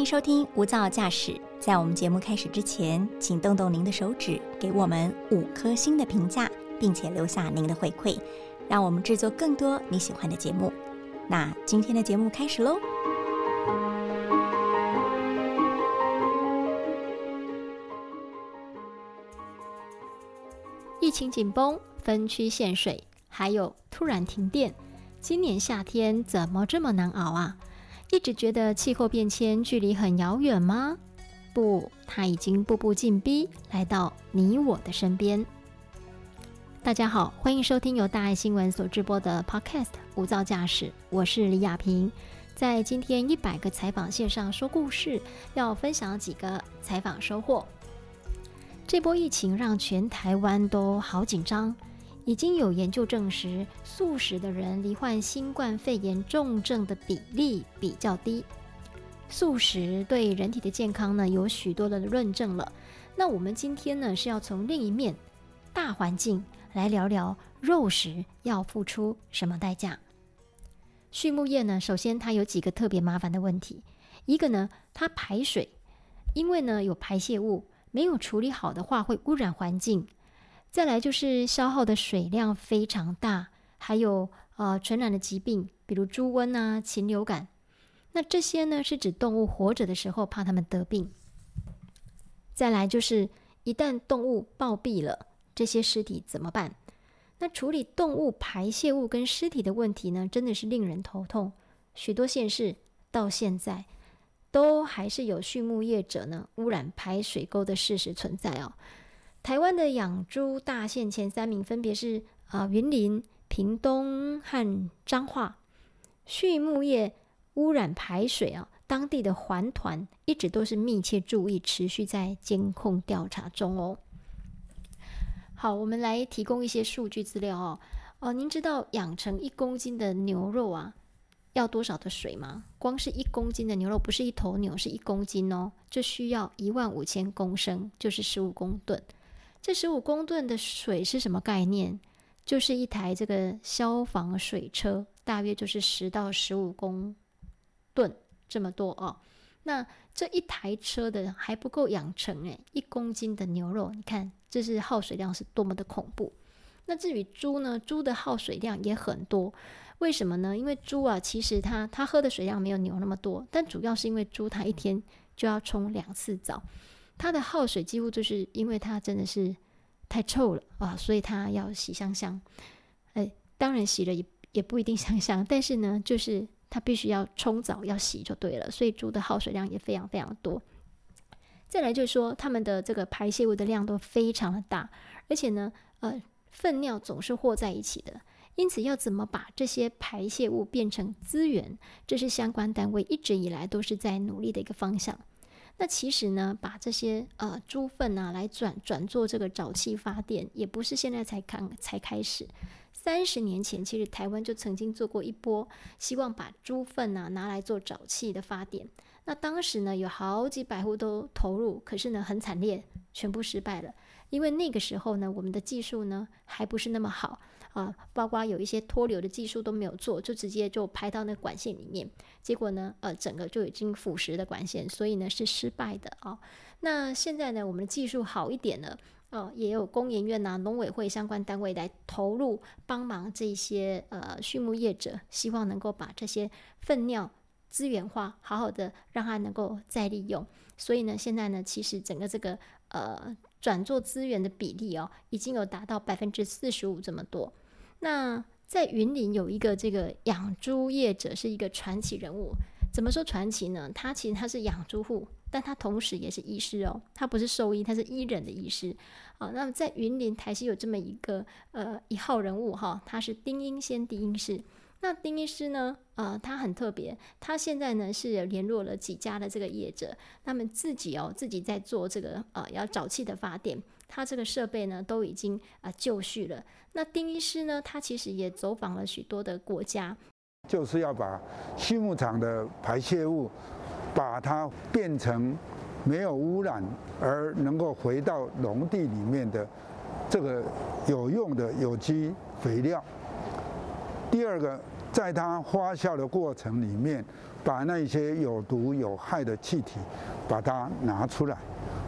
欢迎收听无噪驾驶。在我们节目开始之前，请动动您的手指，给我们五颗星的评价，并且留下您的回馈，让我们制作更多你喜欢的节目。那今天的节目开始喽！疫情紧绷，分区限水，还有突然停电，今年夏天怎么这么难熬啊？一直觉得气候变迁距离很遥远吗？不，它已经步步紧逼，来到你我的身边。大家好，欢迎收听由大爱新闻所直播的 Podcast《无噪驾驶》，我是李亚平。在今天一百个采访线上说故事，要分享几个采访收获。这波疫情让全台湾都好紧张。已经有研究证实，素食的人罹患新冠肺炎重症的比例比较低。素食对人体的健康呢，有许多的论证了。那我们今天呢，是要从另一面大环境来聊聊肉食要付出什么代价。畜牧业呢，首先它有几个特别麻烦的问题。一个呢，它排水，因为呢有排泄物，没有处理好的话会污染环境。再来就是消耗的水量非常大，还有呃传染的疾病，比如猪瘟啊、禽流感。那这些呢是指动物活着的时候怕它们得病。再来就是一旦动物暴毙了，这些尸体怎么办？那处理动物排泄物跟尸体的问题呢，真的是令人头痛。许多县市到现在都还是有畜牧业者呢污染排水沟的事实存在哦。台湾的养猪大县前三名分别是啊云林、屏东和彰化。畜牧业污染排水啊，当地的环团一直都是密切注意，持续在监控调查中哦。好，我们来提供一些数据资料哦。哦，您知道养成一公斤的牛肉啊要多少的水吗？光是一公斤的牛肉，不是一头牛，是一公斤哦，就需要一万五千公升，就是十五公吨。这十五公吨的水是什么概念？就是一台这个消防水车，大约就是十到十五公吨这么多哦。那这一台车的还不够养成诶，一公斤的牛肉，你看这是耗水量是多么的恐怖。那至于猪呢？猪的耗水量也很多，为什么呢？因为猪啊，其实它它喝的水量没有牛那么多，但主要是因为猪它一天就要冲两次澡。它的耗水几乎就是因为它真的是太臭了啊，所以它要洗香香。哎，当然洗了也也不一定香香，但是呢，就是它必须要冲澡要洗就对了。所以猪的耗水量也非常非常多。再来就是说，它们的这个排泄物的量都非常的大，而且呢，呃，粪尿总是和在一起的。因此，要怎么把这些排泄物变成资源，这是相关单位一直以来都是在努力的一个方向。那其实呢，把这些呃猪粪啊来转转做这个沼气发电，也不是现在才刚才开始。三十年前，其实台湾就曾经做过一波，希望把猪粪啊拿来做沼气的发电。那当时呢，有好几百户都投入，可是呢，很惨烈，全部失败了。因为那个时候呢，我们的技术呢还不是那么好啊，包括有一些脱硫的技术都没有做，就直接就排到那管线里面，结果呢，呃，整个就已经腐蚀的管线，所以呢是失败的啊。那现在呢，我们的技术好一点了，哦，也有工研院呐、农委会相关单位来投入帮忙这些呃畜牧业者，希望能够把这些粪尿资源化，好好的让它能够再利用。所以呢，现在呢，其实整个这个呃。转做资源的比例哦，已经有达到百分之四十五这么多。那在云林有一个这个养猪业者，是一个传奇人物。怎么说传奇呢？他其实他是养猪户，但他同时也是医师哦。他不是兽医，他是医人的医师。好，那么在云林台是有这么一个呃一号人物哈，他是丁英先丁英师。那丁医师呢？呃，他很特别，他现在呢是联络了几家的这个业者，他们自己哦自己在做这个呃要沼气的发电，他这个设备呢都已经啊就绪了。那丁医师呢，他其实也走访了许多的国家，就是要把畜牧场的排泄物，把它变成没有污染而能够回到农地里面的这个有用的有机肥料。第二个。在它发酵的过程里面，把那些有毒有害的气体把它拿出来，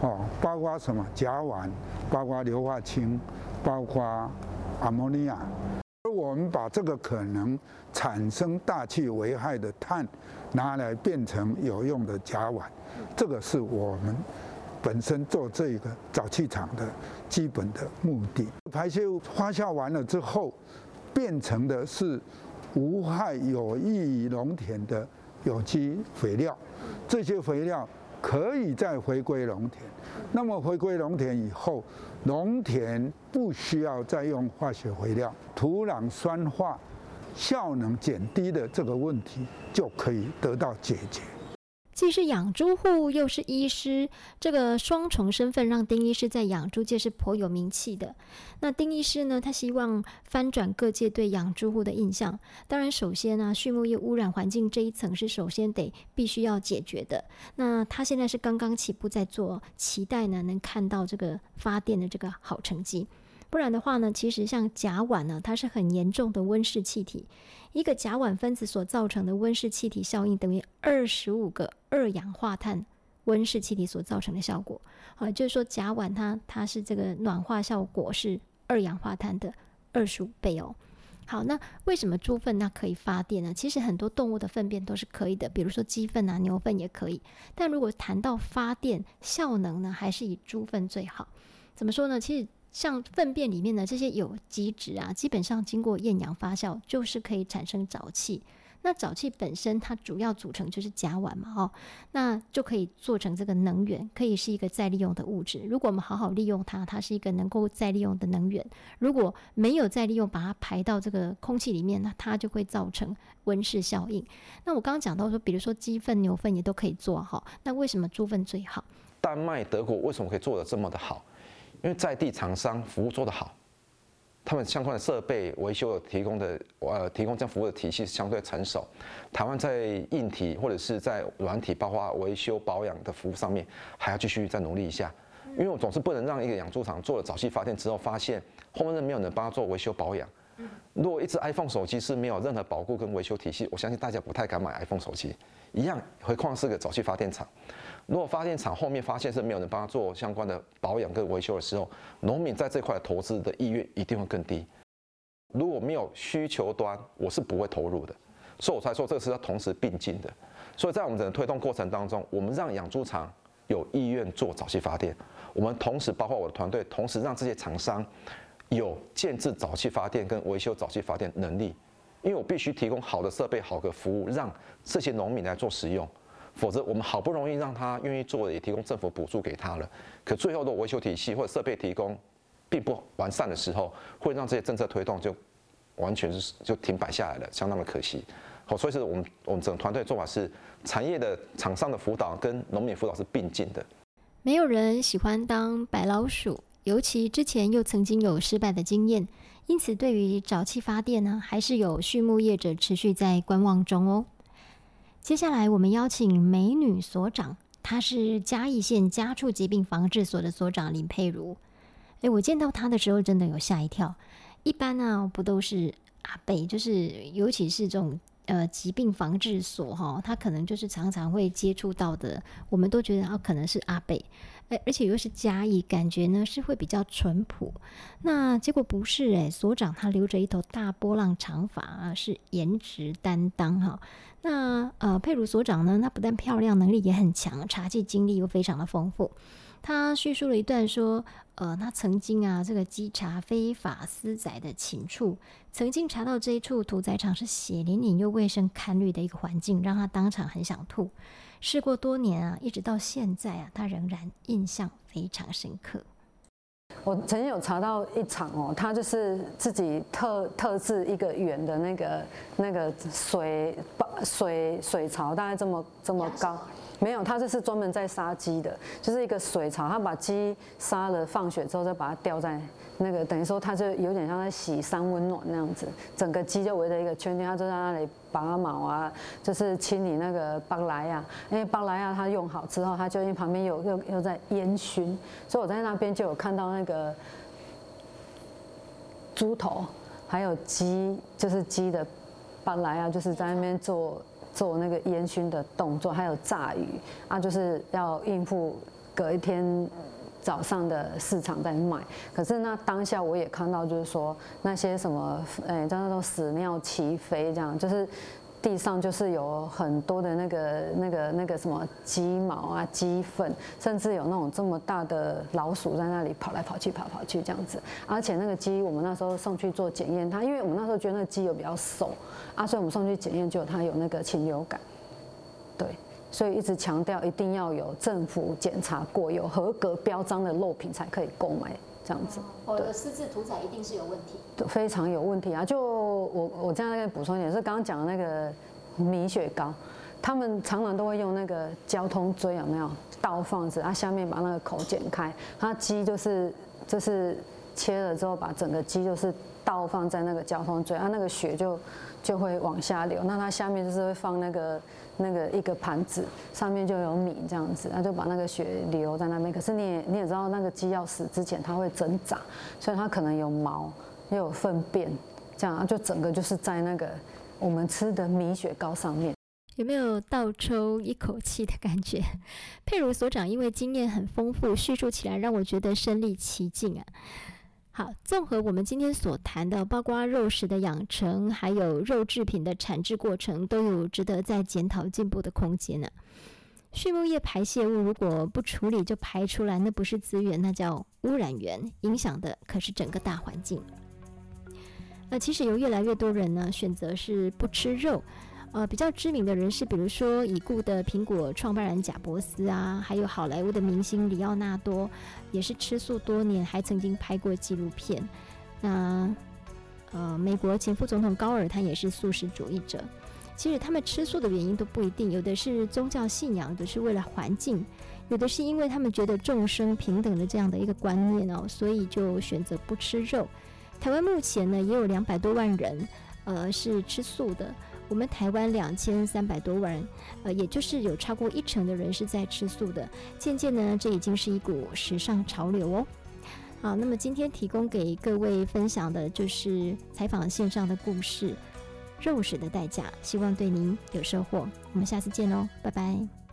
哦，包括什么甲烷，包括硫化氢，包括阿莫尼亚。而我们把这个可能产生大气危害的碳拿来变成有用的甲烷，这个是我们本身做这个沼气厂的基本的目的。排泄物发酵完了之后，变成的是无害有益于农田的。有机肥料，这些肥料可以再回归农田。那么回归农田以后，农田不需要再用化学肥料，土壤酸化、效能减低的这个问题就可以得到解决。既是养猪户，又是医师，这个双重身份让丁医师在养猪界是颇有名气的。那丁医师呢，他希望翻转各界对养猪户的印象。当然，首先呢，畜牧业污染环境这一层是首先得必须要解决的。那他现在是刚刚起步在做，期待呢能看到这个发电的这个好成绩。不然的话呢，其实像甲烷呢，它是很严重的温室气体。一个甲烷分子所造成的温室气体效应等于二十五个二氧化碳温室气体所造成的效果。好，就是说甲烷它它是这个暖化效果是二氧化碳的二十五倍哦。好，那为什么猪粪它可以发电呢？其实很多动物的粪便都是可以的，比如说鸡粪啊、牛粪也可以。但如果谈到发电效能呢，还是以猪粪最好。怎么说呢？其实。像粪便里面的这些有机质啊，基本上经过厌氧发酵，就是可以产生沼气。那沼气本身它主要组成就是甲烷嘛，哦，那就可以做成这个能源，可以是一个再利用的物质。如果我们好好利用它，它是一个能够再利用的能源。如果没有再利用，把它排到这个空气里面，那它就会造成温室效应。那我刚刚讲到说，比如说鸡粪、牛粪也都可以做哈，那为什么猪粪最好？丹麦、德国为什么可以做的这么的好？因为在地厂商服务做得好，他们相关的设备维修提供的呃提供这样服务的体系相对成熟。台湾在硬体或者是在软体，包括维修保养的服务上面，还要继续再努力一下。因为我总是不能让一个养猪场做了早期发电之后，发现后面没有人帮他做维修保养。如果一只 iPhone 手机是没有任何保护跟维修体系，我相信大家不太敢买 iPhone 手机。一样，何况是个早期发电厂。如果发电厂后面发现是没有人帮他做相关的保养跟维修的时候，农民在这块投资的意愿一定会更低。如果没有需求端，我是不会投入的。所以我才说这个是要同时并进的。所以在我们整个推动过程当中，我们让养猪场有意愿做早期发电，我们同时包括我的团队，同时让这些厂商有建制早期发电跟维修早期发电能力，因为我必须提供好的设备、好的服务，让这些农民来做使用。否则，我们好不容易让他愿意做，也提供政府补助给他了，可最后的维修体系或者设备提供并不完善的时候，会让这些政策推动就完全是就停摆下来了，相当的可惜。好，所以是我们我们整个团队做法是产业的厂商的辅导跟农民辅导是并进的。没有人喜欢当白老鼠，尤其之前又曾经有失败的经验，因此对于沼气发电呢，还是有畜牧业者持续在观望中哦。接下来，我们邀请美女所长，她是嘉义县家畜疾病防治所的所长林佩如。诶，我见到她的时候，真的有吓一跳。一般呢，不都是阿北，就是尤其是这种呃疾病防治所哈，他可能就是常常会接触到的，我们都觉得啊，可能是阿北。哎，而且又是嘉义，感觉呢是会比较淳朴。那结果不是哎，所长他留着一头大波浪长发啊，是颜值担当哈。那呃，佩鲁所长呢，他不但漂亮，能力也很强，茶技经历又非常的丰富。他叙述了一段说，呃，他曾经啊，这个稽查非法私宰的禽畜，曾经查到这一处屠宰场是血淋淋又卫生堪虑的一个环境，让他当场很想吐。事过多年啊，一直到现在啊，他仍然印象非常深刻。我曾经有查到一场哦，他就是自己特特制一个圆的那个那个水水水槽，大概这么这么高。没有，他这是专门在杀鸡的，就是一个水槽，他把鸡杀了放血之后，再把它吊在那个，等于说他就有点像在洗三温暖那样子，整个鸡就围着一个圈圈，他就在那里拔毛啊，就是清理那个巴莱亚，因为巴莱亚他用好之后，他就因为旁边有又又在烟熏，所以我在那边就有看到那个猪头，还有鸡，就是鸡的巴莱亚，就是在那边做。做那个烟熏的动作，还有炸鱼啊，就是要应付隔一天早上的市场在卖。可是那当下我也看到，就是说那些什么，哎，叫那种屎尿齐飞，这样就是。地上就是有很多的那个、那个、那个什么鸡毛啊、鸡粪，甚至有那种这么大的老鼠在那里跑来跑去、跑跑去这样子。而且那个鸡，我们那时候送去做检验，它因为我们那时候觉得那个鸡有比较瘦啊，所以我们送去检验就它有那个禽流感。对，所以一直强调一定要有政府检查过、有合格标章的肉品才可以购买。这样子，我的私自屠宰一定是有问题，非常有问题啊！就我我这样再补充一点，是刚刚讲的那个米雪糕，他们常常都会用那个交通锥，有没有倒放子？啊，下面把那个口剪开，它鸡就是就是切了之后，把整个鸡就是倒放在那个交通锥，啊，那个血就就会往下流，那它下面就是会放那个。那个一个盘子上面就有米这样子，那就把那个血留在那边。可是你也你也知道，那个鸡要死之前，它会挣扎，所以它可能有毛，又有粪便，这样就整个就是在那个我们吃的米雪糕上面。有没有倒抽一口气的感觉？佩如所长因为经验很丰富，叙述起来让我觉得身临其境啊。好，综合我们今天所谈的，包括肉食的养成，还有肉制品的产制过程，都有值得再检讨进步的空间呢。畜牧业排泄物如果不处理就排出来，那不是资源，那叫污染源，影响的可是整个大环境。那其实有越来越多人呢，选择是不吃肉。呃，比较知名的人士，比如说已故的苹果创办人贾伯斯啊，还有好莱坞的明星里奥纳多，也是吃素多年，还曾经拍过纪录片。那呃，美国前副总统高尔他也是素食主义者。其实他们吃素的原因都不一定，有的是宗教信仰，有的是为了环境，有的是因为他们觉得众生平等的这样的一个观念哦，所以就选择不吃肉。台湾目前呢也有两百多万人，呃，是吃素的。我们台湾两千三百多万人，呃，也就是有超过一成的人是在吃素的。渐渐呢，这已经是一股时尚潮流哦。好，那么今天提供给各位分享的就是采访线上的故事，肉食的代价，希望对您有收获。我们下次见喽，拜拜。